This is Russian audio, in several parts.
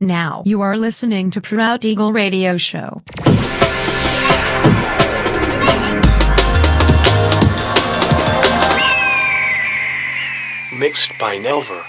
Now you are listening to Proud Eagle Radio Show. Mixed by Nelver.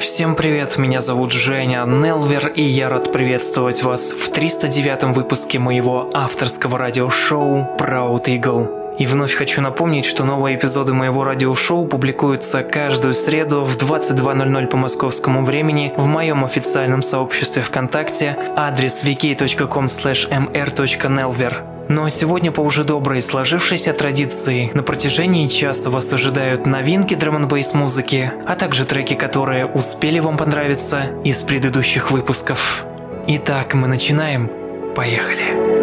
Всем привет, меня зовут Женя Нелвер, и я рад приветствовать вас в 309 выпуске моего авторского радиошоу Proud Eagle. И вновь хочу напомнить, что новые эпизоды моего радиошоу публикуются каждую среду в 22.00 по московскому времени в моем официальном сообществе ВКонтакте, адрес wiki.com mr.nelver. Но сегодня по уже доброй сложившейся традиции на протяжении часа вас ожидают новинки драм музыки, а также треки, которые успели вам понравиться из предыдущих выпусков. Итак, мы начинаем. Поехали. the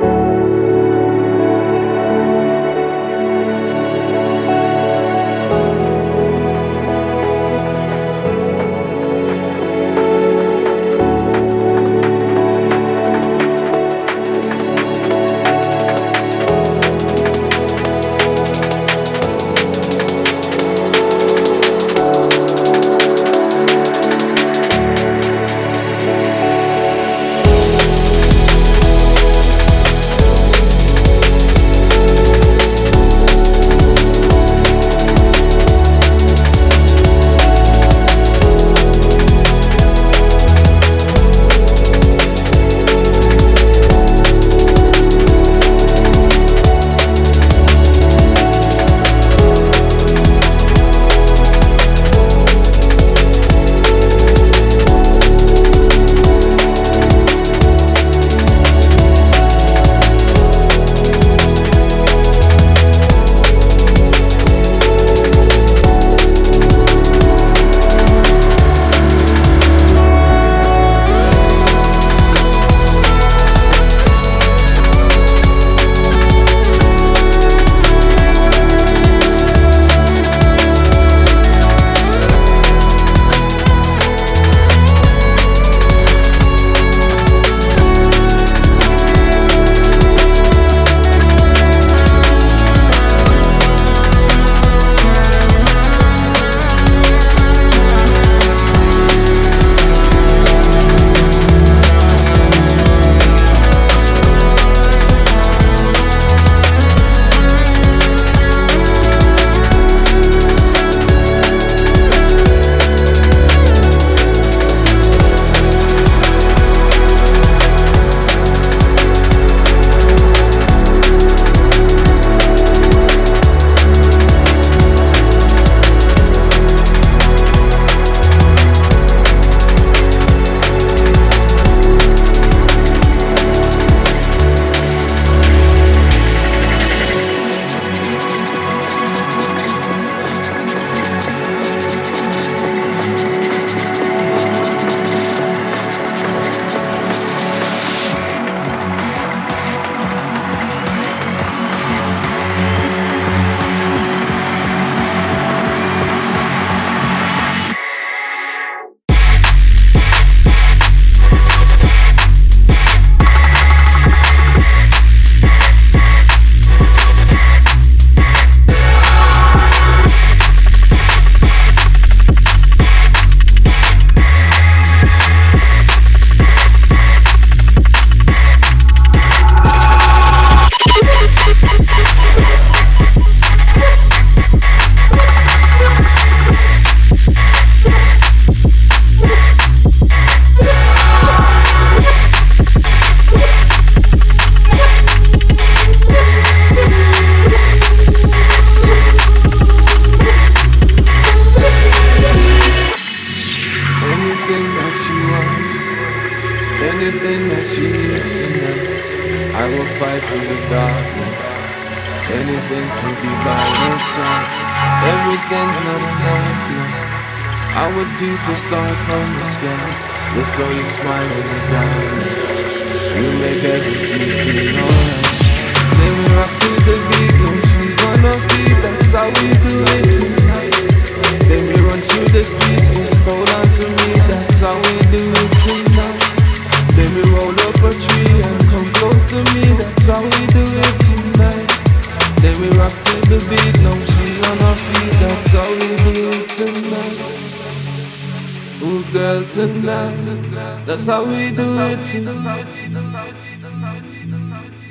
slowly smiling down.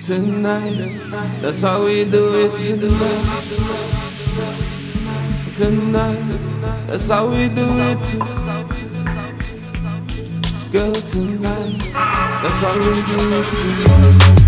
Tonight. That's how we do it tonight. Tonight. That's how we do it. Girl, tonight. That's how we do it tonight.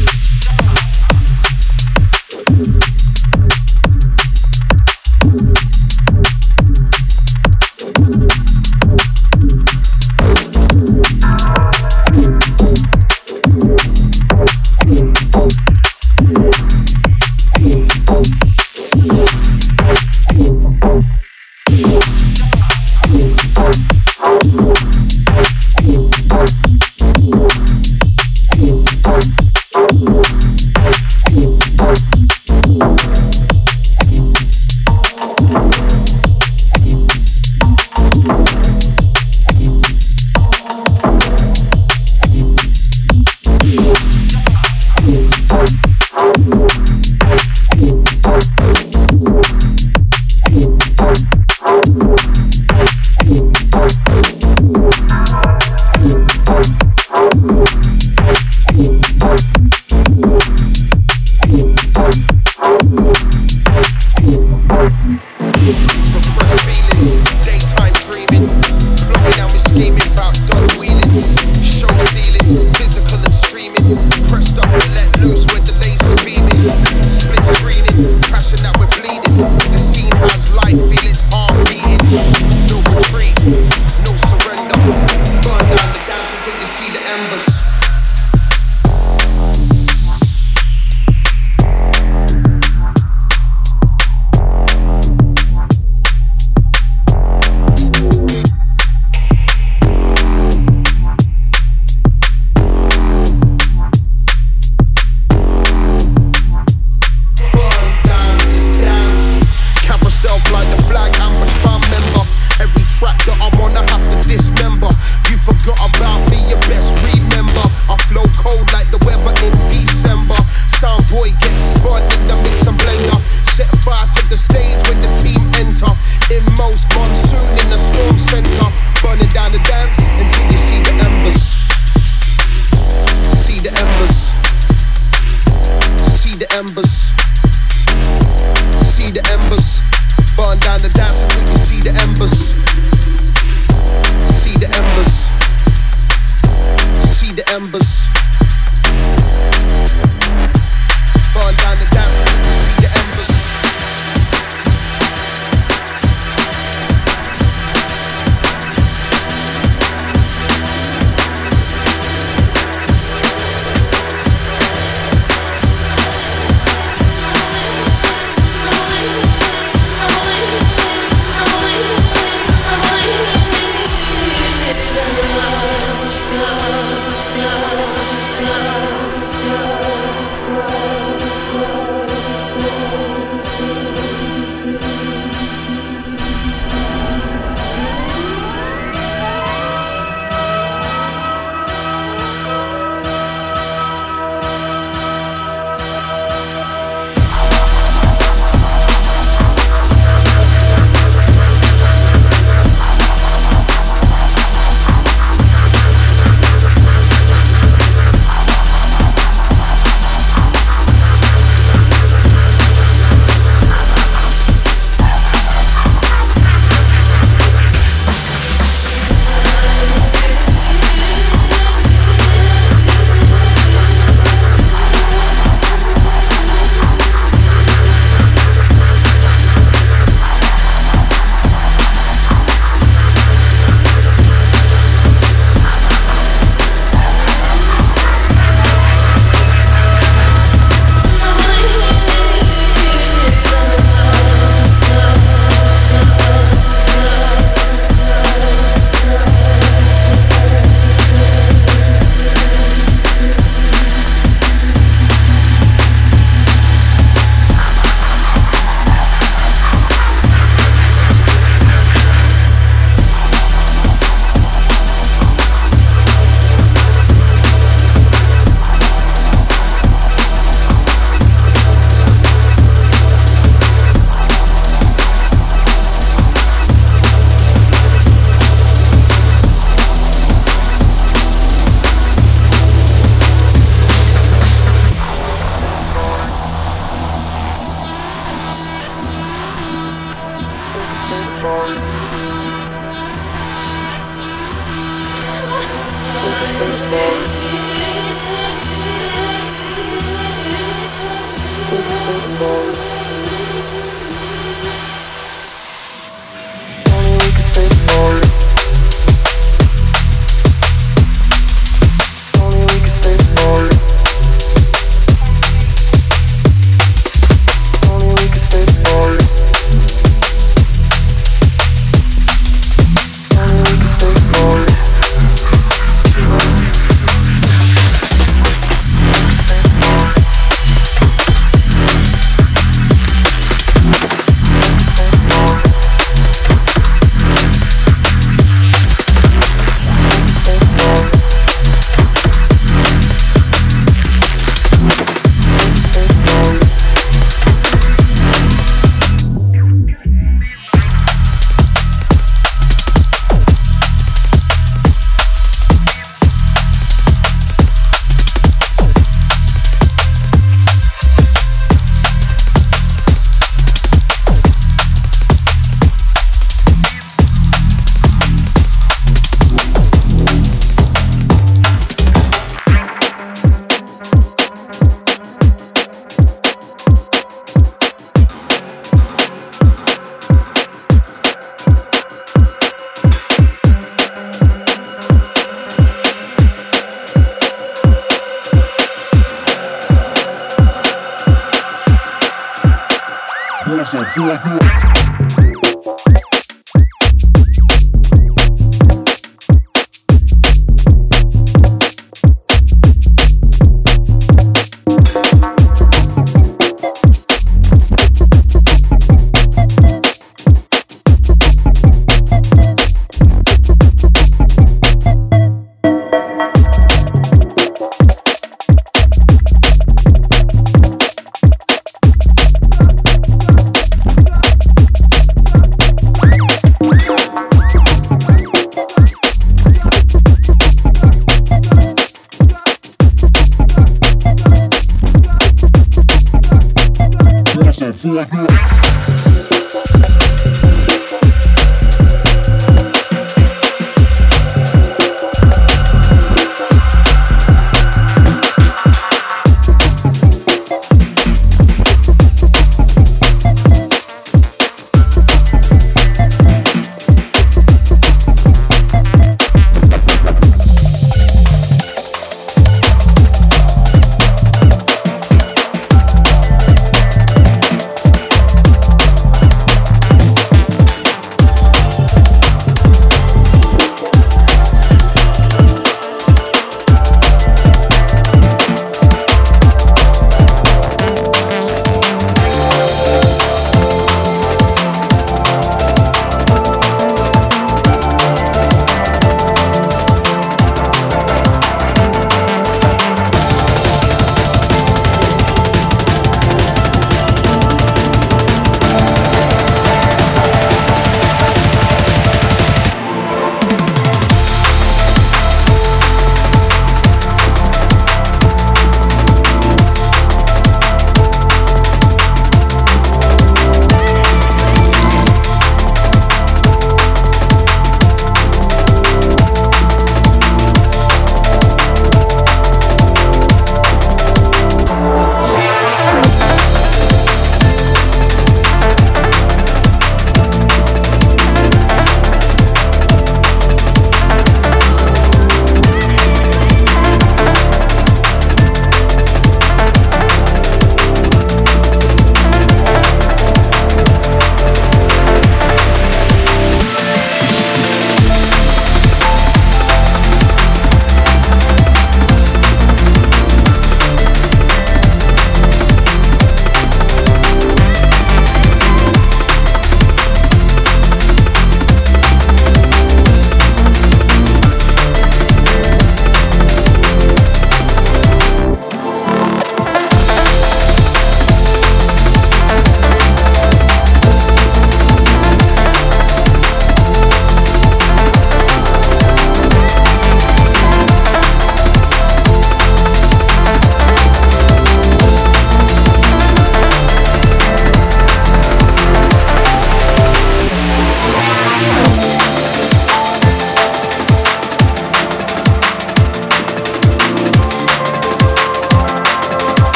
Peace.